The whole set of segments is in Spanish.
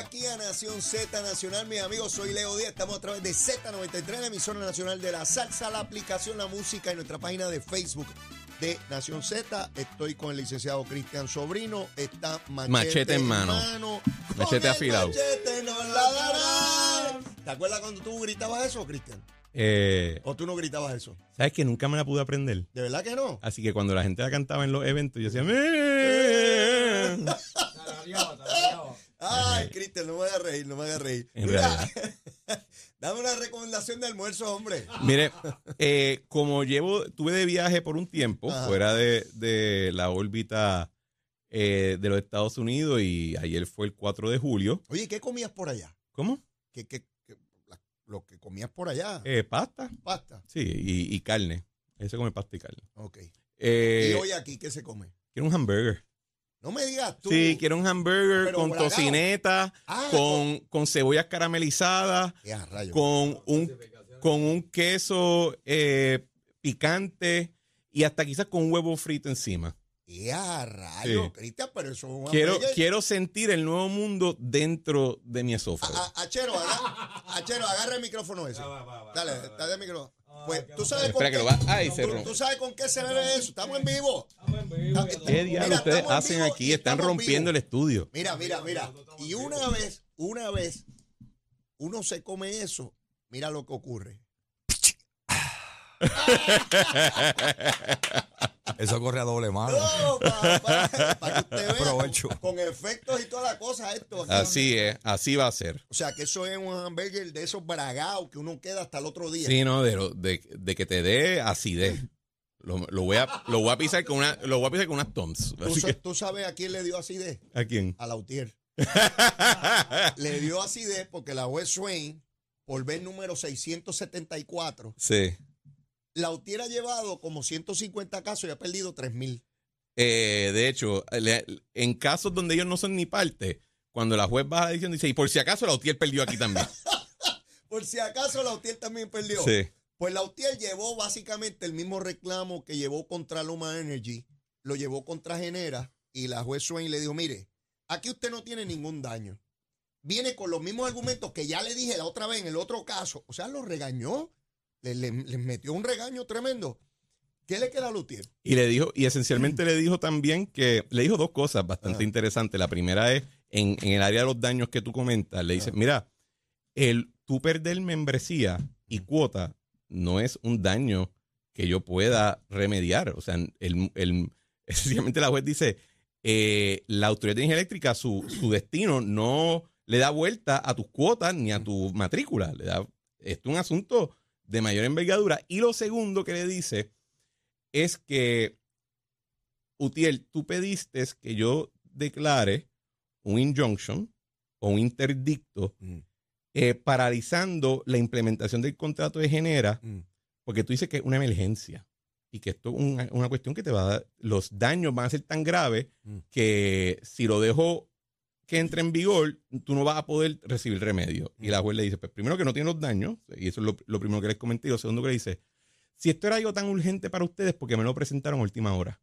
Aquí a Nación Z Nacional, mis amigos, soy Leo Díaz, estamos a través de Z93, la emisora nacional de la salsa, la aplicación, la música y nuestra página de Facebook de Nación Z. Estoy con el licenciado Cristian Sobrino, está machete, Machete en mano. Machete afilado. Machete nos la darán. ¿Te acuerdas cuando tú gritabas eso, Cristian? Eh, ¿O tú no gritabas eso? ¿Sabes que nunca me la pude aprender? ¿De verdad que no? Así que cuando la gente la cantaba en los eventos, yo decía... "Eh". Ay, Cristian, no me hagas reír, no me hagas reír. En Mira, dame una recomendación de almuerzo, hombre. Mire, eh, como llevo, tuve de viaje por un tiempo Ajá. fuera de, de la órbita eh, de los Estados Unidos y ayer fue el 4 de julio. Oye, ¿qué comías por allá? ¿Cómo? ¿Qué, qué, qué- la- lo que comías por allá? Eh, pasta. Pasta. Sí, y, y carne. Ese come pasta y carne. Ok. Eh, ¿Y hoy aquí qué se come? quiero un hamburger. No me digas tú. Sí, quiero un hamburger Pero con bragado. tocineta, Ah, con, con cebollas caramelizadas, rayos. con un, con un queso eh, picante y hasta quizás con un huevo frito encima. Ya, rayos, Sí. Cristian, pero eso es un Quiero, hamburger. quiero sentir el nuevo mundo dentro de mi esófago. Agarra, Achero, agarra el micrófono ese. Dale, dale el micrófono. Pues, ¿tú sabes con que qué? lo va- ay, se ¿Tú, rompe. tú sabes con qué se bebe eso? Estamos en vivo. ¿Qué diablos ustedes estamos en hacen vivo aquí? Están estamos rompiendo el estudio. Mira, mira, mira. Y una vez, una vez, uno se come eso, mira lo que ocurre. Eso corre a doble mano. No, para que usted vea Provecho. con, con efectos y toda la cosa esto. Así es, así va a ser. O sea, que eso es un hamburger de esos bragados que uno queda hasta el otro día. Sí, no, de, lo- de, de que te dé acidez. Lo, lo voy a, lo voy a pisar con una, lo voy a pisar con unas toms. ¿Tú, Así sa- que, tú sabes a quién le dio acidez? ¿A quién? A Lautier. le dio acidez porque la juez Swain, por ver número 674, Sí. Lautier ha llevado como 150 casos y ha perdido 3 mil. Eh, de hecho, en casos donde ellos no son ni parte, cuando la juez baja la edición dice, y por si acaso la UTIER perdió aquí también. Por si acaso Lautier también perdió. sí. Pues Lautier llevó básicamente el mismo reclamo que llevó contra Luma Energy, lo llevó contra Genera y la juez Swain le dijo, mire, aquí usted no tiene ningún daño. Viene con los mismos argumentos que ya le dije la otra vez en el otro caso. O sea, lo regañó, le, le- les metió un regaño tremendo. ¿Qué le queda a Lautier? Y le dijo, y esencialmente le dijo también que, le dijo dos cosas bastante Ah. interesantes. La primera es, en, en el área de los daños que tú comentas, le dice, mira, el tú perder membresía y cuota no es un daño que yo pueda remediar. O sea, el, el, esencialmente la juez dice, eh, la Autoridad de Energía Eléctrica, su, su destino no le da vuelta a tus cuotas ni a tu matrícula. Le da, esto es un asunto de mayor envergadura. Y lo segundo que le dice es que, Utiel, tú pediste que yo declare un injunction o un interdicto eh, paralizando la implementación del contrato de Genera, Mm. porque tú dices que es una emergencia y que esto es una, una cuestión que te va a dar, los daños van a ser tan graves Mm. que si lo dejo que entre en vigor, tú no vas a poder recibir remedio. Y la juez le dice, pues primero que no tiene los daños, y eso es lo, lo primero que les comenté, y lo segundo que le dice, si esto era algo tan urgente para ustedes, porque me lo presentaron a última hora.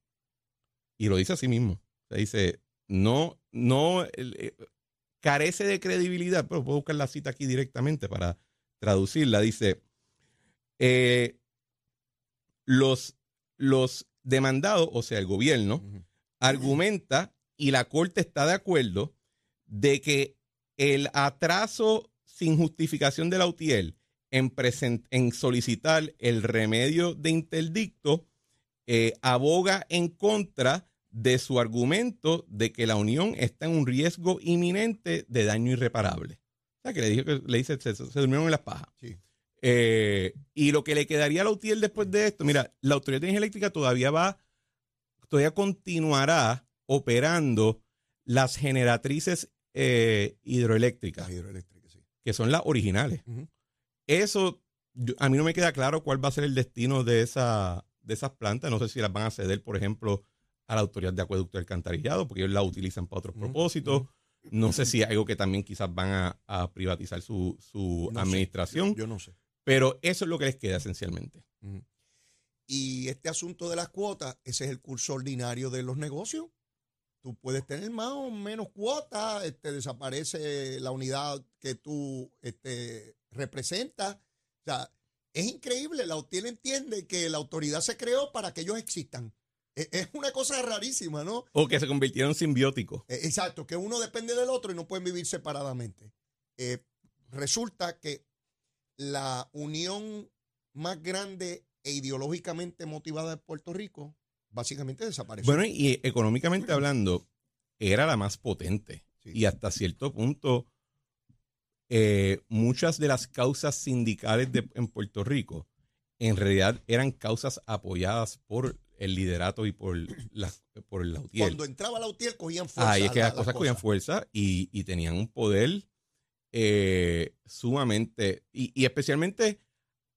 Y lo dice así mismo. O sea, dice, no, no, eh, carece de credibilidad, pero puedo buscar la cita aquí directamente para traducirla. Dice, eh, los, los demandados, o sea, el gobierno, argumenta y la corte está de acuerdo de que el atraso sin justificación de la UTIEL en, solicitar el remedio de interdicto eh, aboga en contra de su argumento de que la Unión está en un riesgo inminente de daño irreparable. O sea, que le, dijo que le dice, se, se durmieron en las pajas. Sí. Eh, y lo que le quedaría a la UTIEL después de esto, mira, la Autoridad de Energía Eléctrica todavía va, todavía continuará operando las generatrices eh, hidroeléctricas, Las hidroeléctricas, sí. que son las originales. Eso, yo- a mí no me queda claro cuál va a ser el destino de, esa, de esas plantas. No sé si las van a ceder, por ejemplo, a la Autoridad de Acueducto y Alcantarillado, porque ellos la utilizan para otros propósitos. No sé si es algo que también quizás van a, a privatizar su, su No sé. administración, Yo no sé. pero eso es lo que les queda esencialmente. Y este asunto de las cuotas, ese es el curso ordinario de los negocios. Tú puedes tener más o menos cuotas, este, desaparece la unidad que tú este, representas. O sea, es increíble, la UTIEL entiende que la autoridad se creó para que ellos existan. E- Es una cosa rarísima, ¿no? O que se convirtieron en simbióticos. Eh, Exacto, que uno depende del otro y no pueden vivir separadamente. Eh, resulta que la unión más grande e ideológicamente motivada de Puerto Rico básicamente desapareció. Bueno, y económicamente hablando, era la más potente. Sí. Y hasta cierto punto, eh, muchas de las causas sindicales de- en Puerto Rico en realidad eran causas apoyadas por el liderato y por la, por la UTIEL. Cuando entraba la UTIEL cogían fuerza. Ahí es que la- las las cosas cogían fuerza y, y tenían un poder eh, sumamente, y, y especialmente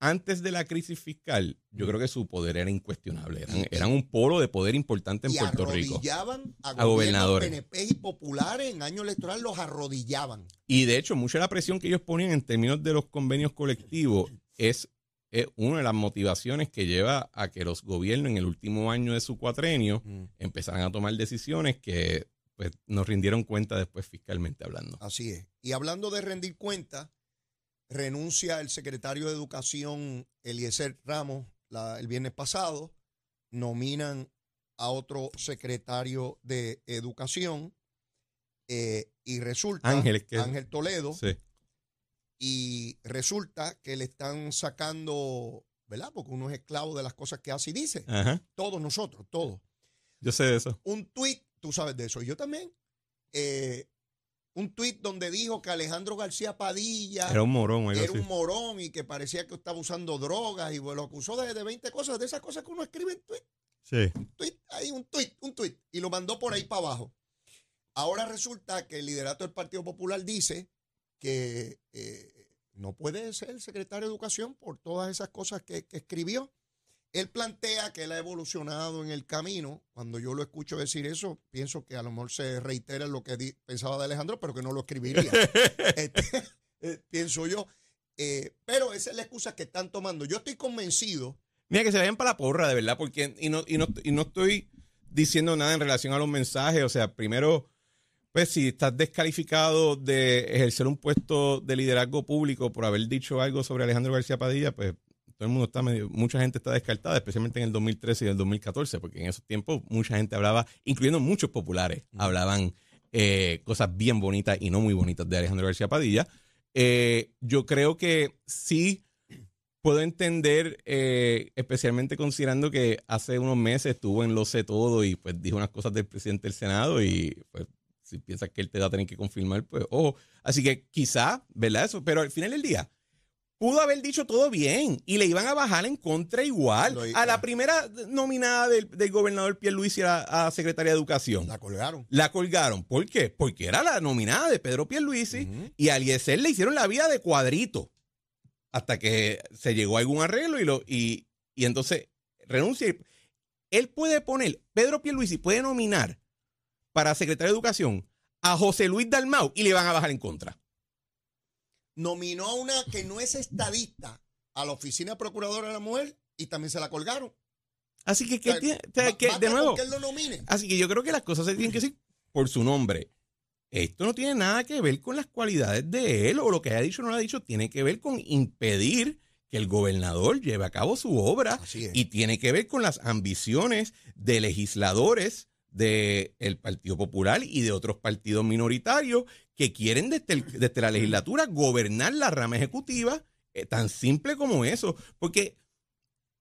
antes de la crisis fiscal, yo creo que su poder era incuestionable. Eran, eran un polo de poder importante en y Puerto Rico. arrodillaban a, A gobernadores. PNP y populares en año electoral, los arrodillaban. Y de hecho, mucha de la presión que ellos ponían en términos de los convenios colectivos es, es una de las motivaciones que lleva a que los gobiernos en el último año de su cuatrenio empezaran a tomar decisiones que pues, nos rindieron cuenta después fiscalmente hablando. Así es. Y hablando de rendir cuenta, renuncia el secretario de Educación Eliezer Ramos la- el viernes pasado, nominan a otro secretario de Educación eh, y resulta Ángel, que- Ángel Toledo Sí. y resulta que le están sacando, ¿verdad? Porque uno es esclavo de las cosas que hace y dice. Ajá. Todos nosotros, todos. Yo sé de eso. Un tuit, tú sabes de eso, y yo también. eh, un tuit donde dijo que Alejandro García Padilla Era un morón era así. un morón y que parecía que estaba usando drogas y lo acusó de, de 20 cosas, de esas cosas que uno escribe en tuit. Sí. Tweet, ahí un tuit, un tuit, y lo mandó por ahí para abajo. Ahora resulta que el liderato del Partido Popular dice que eh, no puede ser secretario de Educación por todas esas cosas que, que escribió. Él plantea que él ha evolucionado en el camino. Cuando yo lo escucho decir eso, pienso que a lo mejor se reitera lo que di- pensaba de Alejandro, pero que no lo escribiría. Este, eh, pienso yo. Eh, pero esa es la excusa que están tomando. Yo estoy convencido Mira, que se vayan para la porra, de verdad, porque, y no, y no, y no estoy diciendo nada en relación a los mensajes. O sea, primero, pues si estás descalificado de ejercer un puesto de liderazgo público por haber dicho algo sobre Alejandro García Padilla, pues todo el mundo está medio, mucha gente está descartada, especialmente en el 2013 y el 2014, porque en esos tiempos mucha gente hablaba, incluyendo muchos populares, hablaban eh, cosas bien bonitas y no muy bonitas de Alejandro García Padilla. Eh, yo creo que sí puedo entender, eh, especialmente considerando que hace unos meses estuvo en Lo sé todo y pues dijo unas cosas del presidente del Senado y pues si piensas que él te va a tener que confirmar, pues ojo. Así que quizá, ¿verdad? Eso, pero al final del día, pudo haber dicho todo bien y le iban a bajar en contra igual Lo a la primera nominada del, del gobernador Pierluisi a, a secretaria de Educación. la colgaron. La colgaron. ¿Por qué? Porque era la nominada de Pedro Pierluisi y a Eliezer le hicieron la vida de cuadrito hasta que se llegó a algún arreglo y, lo, y, y entonces renuncia. y- Él puede poner, Pedro Pierluisi puede nominar para secretario de Educación a José Luis Dalmau y le van a bajar en contra. Nominó a una que no es estadista a la oficina procuradora de la mujer y también se la colgaron. Así que, O que sea, tiene- o sea, ba- que, basta de nuevo, que él lo nomine. así que yo creo que las cosas se tienen que decir por su nombre. Esto no tiene nada que ver con las cualidades de él o lo que haya dicho o no lo ha dicho, tiene que ver con impedir que el gobernador lleve a cabo su obra y tiene que ver con las ambiciones de legisladores del Partido Popular y de otros partidos minoritarios que quieren desde, el- desde la legislatura gobernar la rama ejecutiva, eh, tan simple como eso. Porque,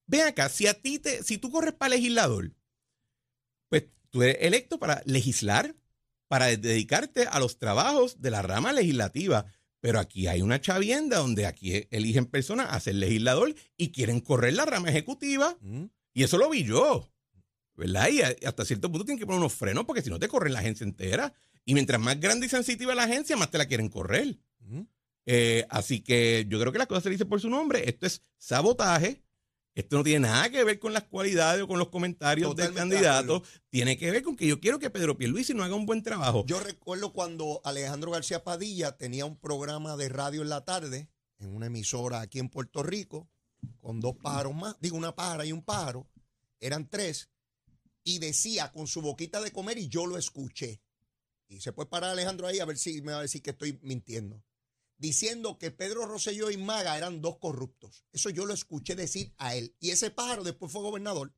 ven acá, si a ti te, si tú corres para legislador, pues tú eres electo para legislar, para dedicarte a los trabajos de la rama legislativa. Pero aquí hay una chavienda donde aquí eligen personas a ser legislador y quieren correr la rama ejecutiva. Mm. Y eso lo vi yo. ¿Verdad? Y hasta cierto punto tienen que poner unos frenos porque si no te corren la agencia entera. Y mientras más grande y sensitiva la agencia, más te la quieren correr. Eh, así que yo creo que las cosas se dicen por su nombre. Esto es sabotaje. Esto no tiene nada que ver con las cualidades o con los comentarios del Totalmente candidato. Tiene que ver con que yo quiero que Pedro Pierluisi no haga un buen trabajo. Yo recuerdo cuando Alejandro García Padilla tenía un programa de radio en la tarde en una emisora aquí en Puerto Rico con dos pájaros más, digo una pájara y un pájaro, eran tres. y decía con su boquita de comer y yo lo escuché. Y se puede parar Alejandro ahí a ver si me va a decir que estoy mintiendo. Diciendo que Pedro Rosselló y Maga eran dos corruptos. Eso yo lo escuché decir a él. Y ese pájaro después fue gobernador.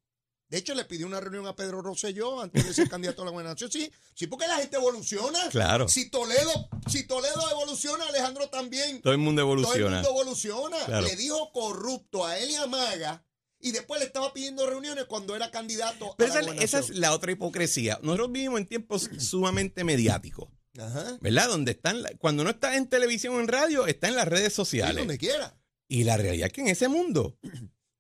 De hecho, le pidió una reunión a Pedro Rosselló antes de ser candidato a la gobernación. Sí, sí, porque la gente evoluciona. Claro. Si Toledo, si Toledo evoluciona, Alejandro también. Todo el mundo Todo el evoluciona. mundo evoluciona. Claro. Le dijo corrupto a él y a Maga. Y después le estaba pidiendo reuniones cuando era candidato Pero a la esa, esa es la otra hipocresía. Nosotros vivimos en tiempos sumamente mediáticos, Ajá. ¿verdad? Donde están, cuando no está en televisión o en radio, está en las redes Sí, sociales. donde quiera. Y la realidad es que en ese mundo,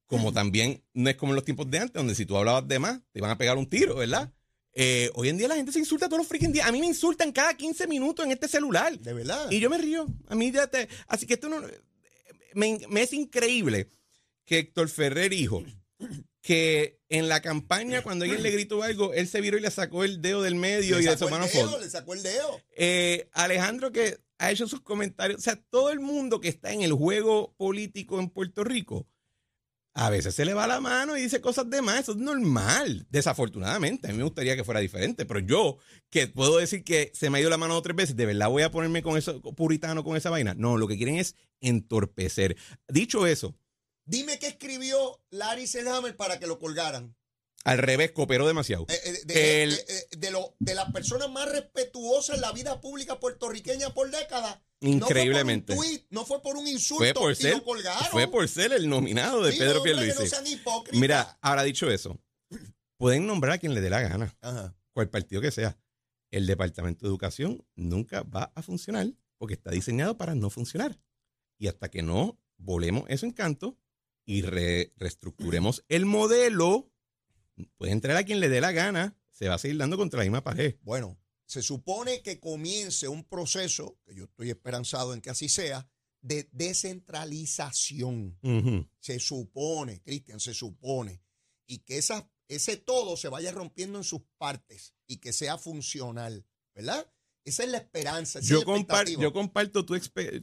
como también no es como en los tiempos de antes, donde si tú hablabas de más, te iban a pegar un tiro, ¿verdad? Eh, hoy en día la gente se insulta todos los freaking días. A mí me insultan cada 15 minutos en este celular. De verdad. Y yo me río. A mí ya te. Así que esto no. Me, me es increíble que Héctor Ferrer, hijo, que en la campaña, cuando alguien le gritó algo, él se viró y le sacó el dedo del medio le y de su mano foto. le sacó el dedo. Eh, Alejandro, que ha hecho sus comentarios. O sea, todo el mundo que está en el juego político en Puerto Rico. A veces se le va la mano y dice cosas de más, eso es normal, desafortunadamente. A mí me gustaría que fuera diferente, pero yo, que puedo decir que se me ha ido la mano tres veces, ¿de verdad voy a ponerme con eso puritano con esa vaina? No, lo que quieren es entorpecer. Dicho eso, Dime qué escribió Larry Selhammer para que lo colgaran. al revés, cooperó demasiado. Eh, eh, de, El- de- de- de lo- de las personas más respetuosas en la vida pública puertorriqueña por décadas. Increíblemente. No fue por un tuit, no fue por un insulto Fue por y ser, lo colgaron. fue por ser el nominado de Sí, Pedro Pierluisi. no. Mira, ahora dicho eso, pueden nombrar a quien le dé la gana. Ajá. cual partido que sea, el Departamento de Educación nunca va a funcionar porque está diseñado para no funcionar. Y hasta que no volemos eso en canto y re- reestructuremos el modelo, puede entrar a quien le dé la gana, se va a seguir dando contra la misma pared. Bueno, se supone que comience un proceso, que yo estoy esperanzado en que así sea, de descentralización. Se supone, Cristian, se supone. Y que esa, ese todo se vaya rompiendo en sus partes y que sea funcional, ¿verdad? Esa es la esperanza. esa Yo, es la compar- expectativa. yo comparto tu,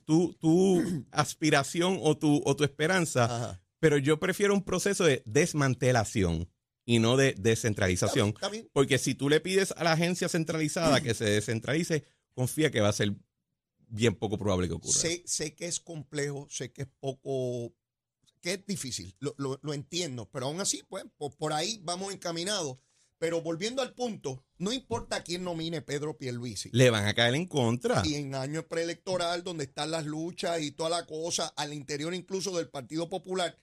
tu, tu aspiración o tu, o tu esperanza, Ajá. Pero yo prefiero un proceso de desmantelación y no de descentralización. Está bien, está bien. Porque si tú le pides a la agencia centralizada que se descentralice, confía que va a ser bien poco probable que ocurra. Sé, sé que es complejo, sé que es poco, que es difícil, lo, lo- lo entiendo, pero aún así, pues, por, por ahí vamos encaminados. Pero volviendo al punto, no importa quién nomine Pedro Pierluisi. Le van a caer en contra. Y en año preelectoral, donde están las luchas y toda la cosa, al interior incluso del Partido Popular,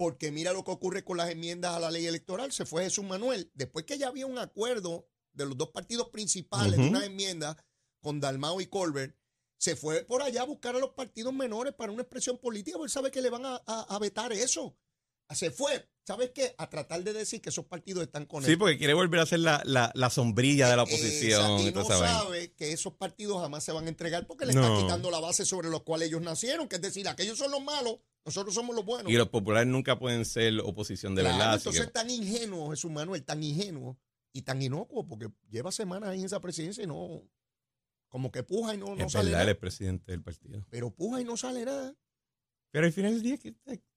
porque mira lo que ocurre con las enmiendas a la ley electoral, se fue Jesús Manuel, después que ya había un acuerdo de los dos partidos principales de Ujú. unas enmiendas con Dalmao y Colbert, se fue por allá a buscar a los partidos menores para una expresión política, porque él sabe que le van a, a- a vetar eso. Se fue, ¿sabes qué? A tratar de decir que esos partidos están con Sí, él. porque quiere volver a ser la, la- la sombrilla de la oposición. Esa- y no sabe que esos partidos jamás se van a entregar porque le No. están quitando la base sobre los cuales ellos nacieron, que es decir, aquellos son los malos, nosotros somos los buenos. Y los populares nunca pueden ser oposición de Claro, verdad. entonces que- tan ingenuo Jesús Manuel, tan ingenuo y tan inocuo, porque lleva semanas ahí en esa presidencia y no, como que puja y no, no es sale verdad, nada. es presidente del partido. Pero puja y no sale nada. Pero al final del día, ¿qué-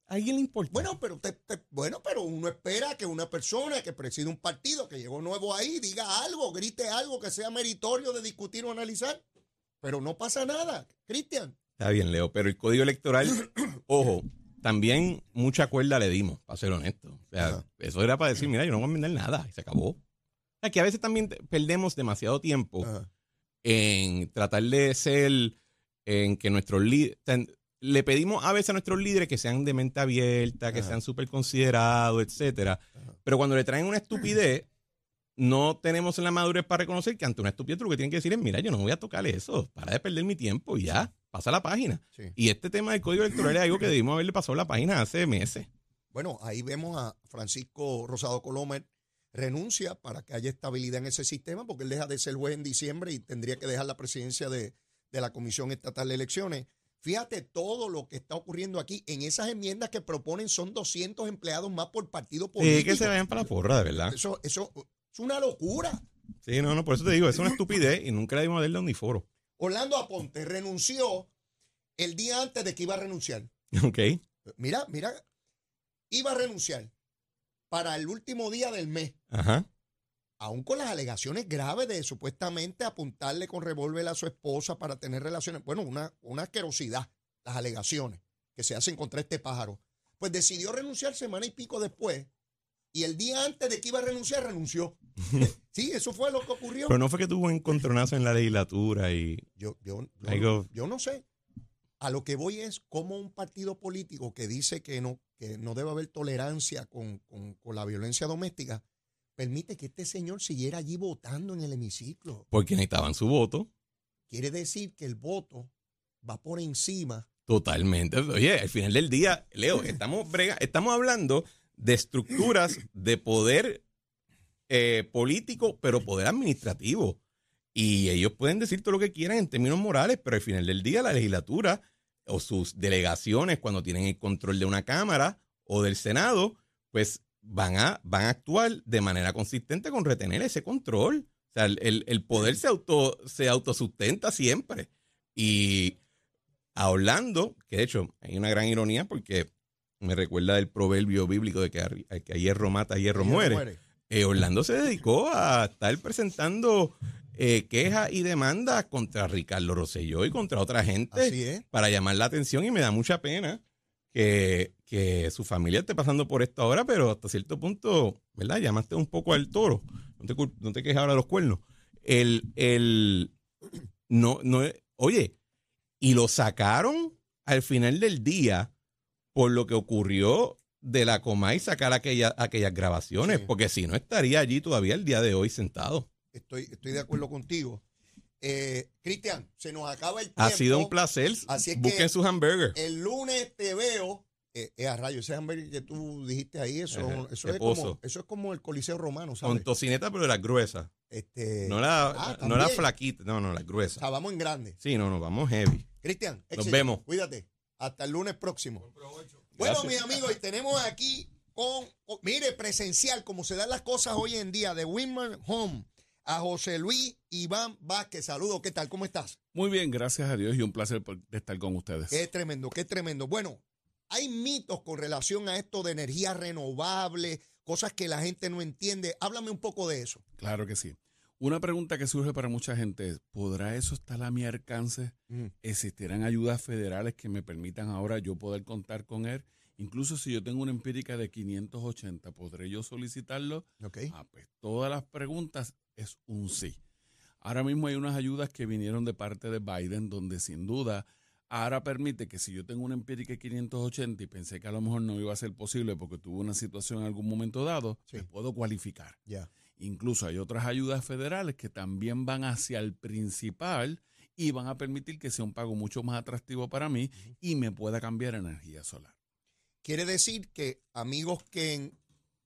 ¿a alguien le importa? Bueno, pero te- te- bueno, pero uno espera que una persona que preside un partido, que llegó nuevo ahí, diga algo, grite algo que sea meritorio de discutir o analizar. Pero no pasa nada, Cristian. Está bien, Leo, pero el código electoral, ojo, también mucha cuerda le dimos, para ser honesto. O sea, Ajá. eso era para decir, mira, yo no voy a vender nada, y se acabó. O sea, que a veces también perdemos demasiado tiempo Ajá. en tratar de ser, en que nuestros líderes, le pedimos a veces a nuestros líderes que sean de mente abierta, que Ajá. sean súper considerados, etcétera. Pero cuando le traen una estupidez, no tenemos la madurez para reconocer que ante una estupidez lo que tienen que decir es, mira, yo no voy a tocar eso, para de perder mi tiempo y ya, pasa la página. Sí. Y este tema del código electoral es algo que debimos haberle pasado la página hace meses. Bueno, ahí vemos a Francisco Rosado Colomer renuncia para que haya estabilidad en ese sistema, porque él deja de ser juez en diciembre y tendría que dejar la presidencia de, de la Comisión Estatal de Elecciones. Fíjate todo lo que está ocurriendo aquí. En esas enmiendas que proponen son 200 empleados más por partido político. Sí, que se vayan para la porra, de verdad. Eso, eso es una locura. Sí, no, no, por eso te digo, es una estupidez y nunca le dimos a darle un foro. Orlando Aponte renunció el día antes de que iba a renunciar. Ok. Mira, mira, iba a renunciar para el último día del mes. Ajá. aún con las alegaciones graves de supuestamente apuntarle con revólver a su esposa para tener relaciones. Bueno, una, una asquerosidad, las alegaciones que se hacen contra este pájaro. Pues decidió renunciar semana y pico después. Y el día antes de que iba a renunciar, renunció. sí, eso fue lo que ocurrió. Pero no fue que tuvo un encontronazo en la legislatura y. Yo, yo, yo, no, yo no sé. A lo que voy es cómo un partido político que dice que no, que no debe haber tolerancia con, con- con la violencia doméstica permite que este señor siguiera allí votando en el hemiciclo. Porque necesitaban su voto. Quiere decir que el voto va por encima. Totalmente. Oye, al final del día, Leo, estamos, brega- estamos hablando de estructuras de poder eh, político, pero poder administrativo. Y ellos pueden decir todo lo que quieran en términos morales, pero al final del día la legislatura o sus delegaciones, cuando tienen el control de una Cámara o del Senado, pues van a, van a actuar de manera consistente con retener ese control. O sea, el, el- poder se, auto, se autosustenta siempre. Y a que de hecho hay una gran ironía porque me recuerda del proverbio bíblico de que a, que a hierro mata, a hierro muere. Eh, Orlando se dedicó a estar presentando eh, quejas y demandas contra Ricardo Rosselló y contra otra gente para llamar la atención y me da mucha pena que, que su familia esté pasando por esto ahora, pero hasta cierto punto, ¿verdad? Llamaste un poco al toro. No te, no te quejes ahora de los cuernos. El, el, no, no, oye, y lo sacaron al final del día por lo que ocurrió de la Comay sacar aquella, aquellas grabaciones, Sí. porque si no estaría allí todavía el día de hoy sentado. Estoy, estoy de acuerdo contigo. Eh, Cristian, se nos acaba el tiempo. Ha sido un placer. Así es Busquen que- sus hamburgers. El lunes te veo. Eh, eh, a rayo, ese hamburger que tú dijiste ahí, eso, Ajá, eso, es como, eso es como el Coliseo Romano, ¿sabes? Con tocineta, pero de las gruesas. Este, No la, ah, no la flaquita, no, no, la o gruesa. sea, vamos en grande. Sí, no, no, vamos heavy. Cristian, Nos vemos. Cuídate. Hasta el lunes próximo. Bueno, Gracias. mis amigos, y tenemos aquí con, con- mire, presencial, como se dan las cosas hoy en día, de Winman Home, a José Luis Iván Vázquez. Saludos, ¿qué tal? ¿Cómo estás? Muy bien, gracias a Dios y un placer por- de estar con ustedes. Qué tremendo, qué tremendo. Bueno, hay mitos con relación a esto de energía renovable, cosas que la gente no entiende. Háblame un poco de eso. Claro que sí. Una pregunta que surge para mucha gente es, ¿podrá eso estar a mi alcance? ¿Existirán ayudas federales que me permitan ahora yo poder contar con él? Incluso si yo tengo una empírica de 580, ¿podré yo solicitarlo? Ah, pues todas las preguntas es un sí. Ahora mismo hay unas ayudas que vinieron de parte de Biden donde sin duda ahora permite que si yo tengo una empírica de 580 y pensé que a lo mejor no iba a ser posible porque tuve una situación en algún momento dado, Sí. me puedo cualificar. Ya. Incluso hay otras ayudas federales que también van hacia el principal y van a permitir que sea un pago mucho más atractivo para mí y me pueda cambiar a energía solar. Quiere decir que amigos que en-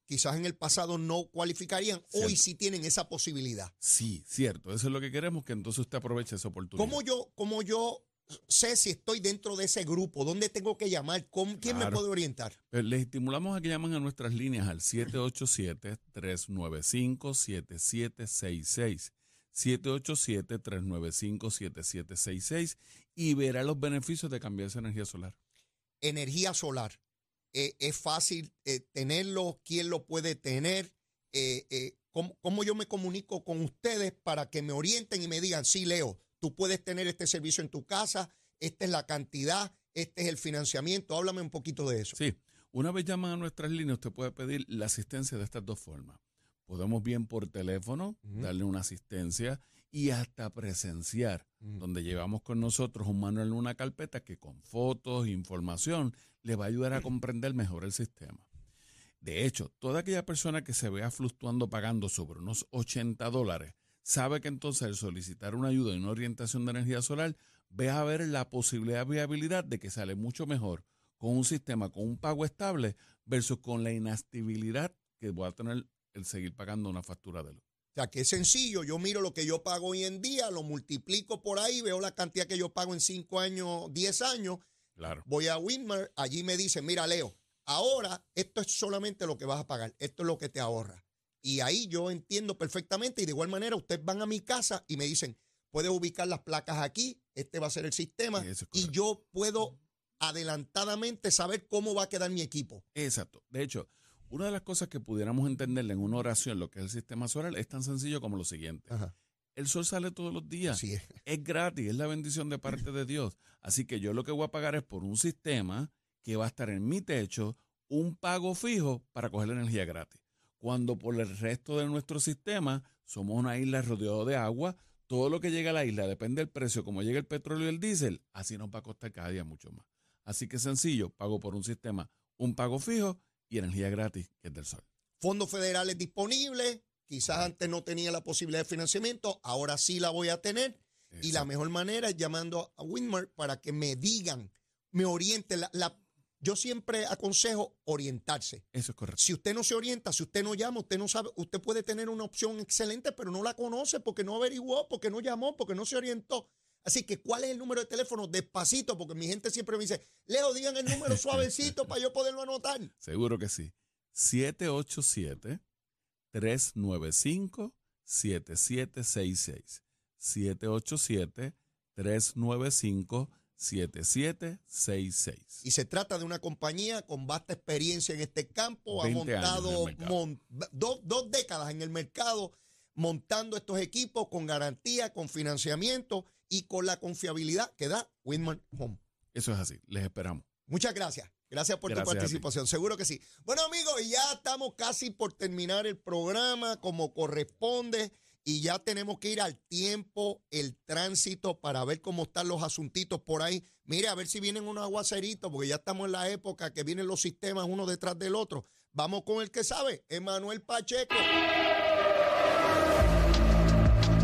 quizás en el pasado no cualificarían, hoy sí tienen esa posibilidad. Sí, cierto. Eso es lo que queremos, que entonces usted aproveche esa oportunidad. ¿Cómo yo, cómo yo sé si estoy dentro de ese grupo? ¿Dónde tengo que llamar? ¿Cómo- ¿Quién me puede orientar? Pues les estimulamos a que llamen a nuestras líneas al 787-395-7766. 787-395-7766 y verá los beneficios de cambiarse a energía solar. Energía solar. Eh, es fácil eh, tenerlo, quién lo puede tener, Eh, eh, ¿cómo, cómo yo me comunico con ustedes para que me orienten y me digan, sí, Leo, tú puedes tener este servicio en tu casa, esta es la cantidad, este es el financiamiento, háblame un poquito de eso. Sí, una vez llaman a nuestras líneas, usted puede pedir la asistencia de estas dos formas. Podemos bien por teléfono, darle una asistencia y hasta presenciar, donde llevamos con nosotros un manual en una carpeta que con fotos, información, le va a ayudar a comprender mejor el sistema. De hecho, toda aquella persona que se vea fluctuando pagando sobre unos 80 dólares, sabe que entonces al solicitar una ayuda y una orientación de energía solar, ve a ver la posibilidad de viabilidad de que sale mucho mejor con un sistema con un pago estable versus con la inestabilidad que va a tener el seguir pagando una factura de luz. O sea, que es sencillo, yo miro lo que yo pago hoy en día, lo multiplico por ahí, veo la cantidad que yo pago en 5 años, 10 años, Claro. voy a Winmar, allí me dicen, mira Leo, ahora esto es solamente lo que vas a pagar, esto es lo que te ahorra. Y ahí yo entiendo perfectamente y de igual manera ustedes van a mi casa y me dicen, puedes ubicar las placas aquí, este va a ser el sistema es y yo puedo adelantadamente saber cómo va a quedar mi equipo. Exacto. De hecho, Una de las cosas que pudiéramos entenderle en una oración, lo que es el sistema solar, es tan sencillo como lo siguiente. Ajá. El sol sale todos los días. Es gratis, es la bendición de parte de Dios. Así que yo lo que voy a pagar es por un sistema que va a estar en mi techo, un pago fijo para coger la energía gratis. Cuando por el resto de nuestro sistema somos una isla rodeada de agua, todo lo que llega a la isla depende del precio, como llega el petróleo y el diésel, así nos va a costar cada día mucho más. Así que sencillo, pago por un sistema, un pago fijo y energía gratis, que es del sol. Fondos federales disponibles. Quizás antes no tenía la posibilidad de financiamiento, ahora sí la voy a tener. Y la mejor manera es llamando a Winmar para que me digan, me orienten. La, la- yo siempre aconsejo orientarse. Eso es correcto. Si usted no se orienta, si usted no llama, usted no sabe, usted puede tener una opción excelente, pero no la conoce porque no averiguó, porque no llamó, porque no se orientó. Así que, ¿cuál es el número de teléfono? Despacito, porque mi gente siempre me dice, Leo, digan el número suavecito para yo poderlo anotar. Seguro que sí. 787-395-7766. 787-395-7766. Y se trata de una compañía con vasta experiencia en este campo, ha 20 años en el montado mon- dos, dos décadas en el mercado, montando estos equipos con garantía, con financiamiento y con la confiabilidad que da Winman Home. Eso es así. Les esperamos. Muchas gracias. Gracias por Gracias tu ti. participación. Seguro que sí. Bueno, amigos, ya estamos casi por terminar el programa como corresponde y ya tenemos que ir al tiempo, el tránsito para ver cómo están los asuntitos por ahí. Mire, a ver si vienen unos aguaceritos, porque ya estamos en la época que vienen los sistemas uno detrás del otro. Vamos con el que sabe, Emanuel Pacheco.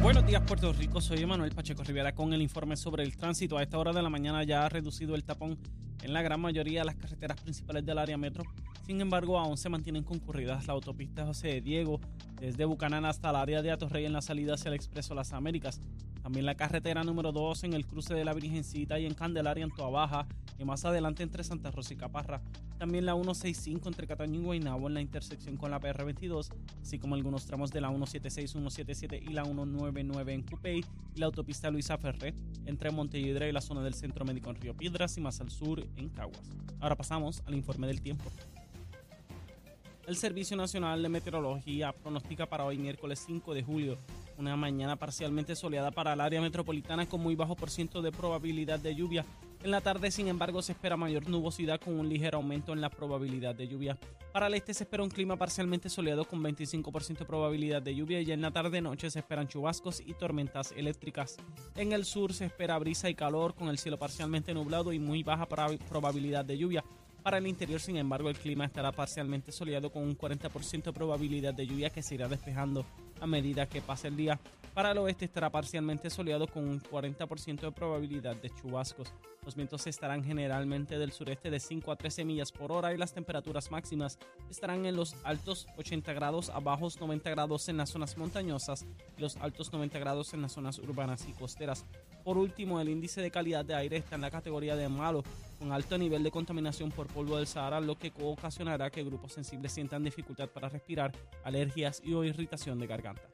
Buenos días Puerto Rico, soy Manuel Pacheco Rivera con el informe sobre el tránsito. A esta hora de la mañana ya ha reducido el tapón en la gran mayoría de las carreteras principales del área metro. Sin embargo, aún se mantienen concurridas la autopista José de Diego desde Bucanán hasta el área de Atorrey en la salida hacia el Expreso Las Américas. También la carretera número 2 en el cruce de la Virgencita y en Candelaria en Toabaja y más adelante entre Santa Rosa y Caparra. También la 165 entre Cataño y Guaynabo en la intersección con la PR22, así como algunos tramos de la 176, 177 y la 199 en Cupey y la autopista Luisa Ferré entre Montelledra y la zona del Centro Médico en Río Piedras y más al sur en Caguas. Ahora pasamos al informe del tiempo. El Servicio Nacional de Meteorología pronostica para hoy miércoles 5 de julio una mañana parcialmente soleada para el área metropolitana con muy bajo por ciento de probabilidad de lluvia. En la tarde, sin embargo, se espera mayor nubosidad con un ligero aumento en la probabilidad de lluvia. Para el este se espera un clima parcialmente soleado con 25% de probabilidad de lluvia y en la tarde-noche se esperan chubascos y tormentas eléctricas. En el sur se espera brisa y calor con el cielo parcialmente nublado y muy baja proba- probabilidad de lluvia. Para el interior, sin embargo, el clima estará parcialmente soleado con un 40% de probabilidad de lluvia que se irá despejando a medida que pase el día. Para el oeste estará parcialmente soleado con un 40% de probabilidad de chubascos. Los vientos estarán generalmente del sureste de 5 a 13 millas por hora y las temperaturas máximas estarán en los altos 80 grados a bajos 90 grados en las zonas montañosas y los altos 90 grados en las zonas urbanas y costeras. Por último, el índice de calidad de aire está en la categoría de malo, con alto nivel de contaminación por polvo del Sahara, lo que ocasionará que grupos sensibles sientan dificultad para respirar, alergias y o irritación de garganta.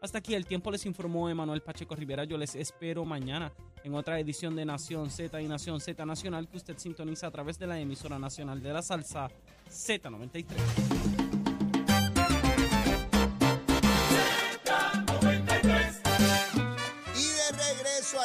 Hasta aquí el tiempo les informó Emanuel Pacheco Rivera. Yo les espero mañana en otra edición de Nación Z y Nación Z Nacional que usted sintoniza a través de la emisora nacional de la salsa Z93.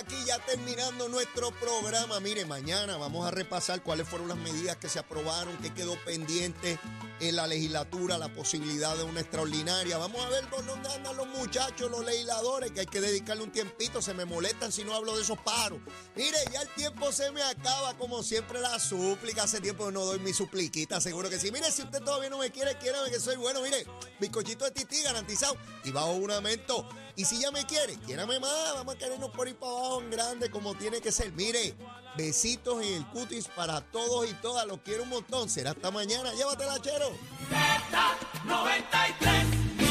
Aquí ya terminando nuestro programa. Mire, mañana vamos a repasar cuáles fueron las medidas que se aprobaron, qué quedó pendiente en la legislatura, la posibilidad de una extraordinaria. Vamos a ver por dónde andan los muchachos, los legisladores, que hay que dedicarle un tiempito. Se me molestan si no hablo de esos paros. Mire, ya el tiempo se me acaba, como siempre la súplica. Hace tiempo no doy mi supliquita, seguro que sí. Mire, si usted todavía no me quiere, quiérame que soy bueno. Mire, bizcochito de tití garantizado y bajo un aumento. Y si ya me quiere, quiérame más. Vamos a querernos por ir para abajo grande como tiene que ser. Mire, besitos en el cutis para todos y todas. Los quiero un montón. Será hasta mañana. Llévatela, chero. Z93.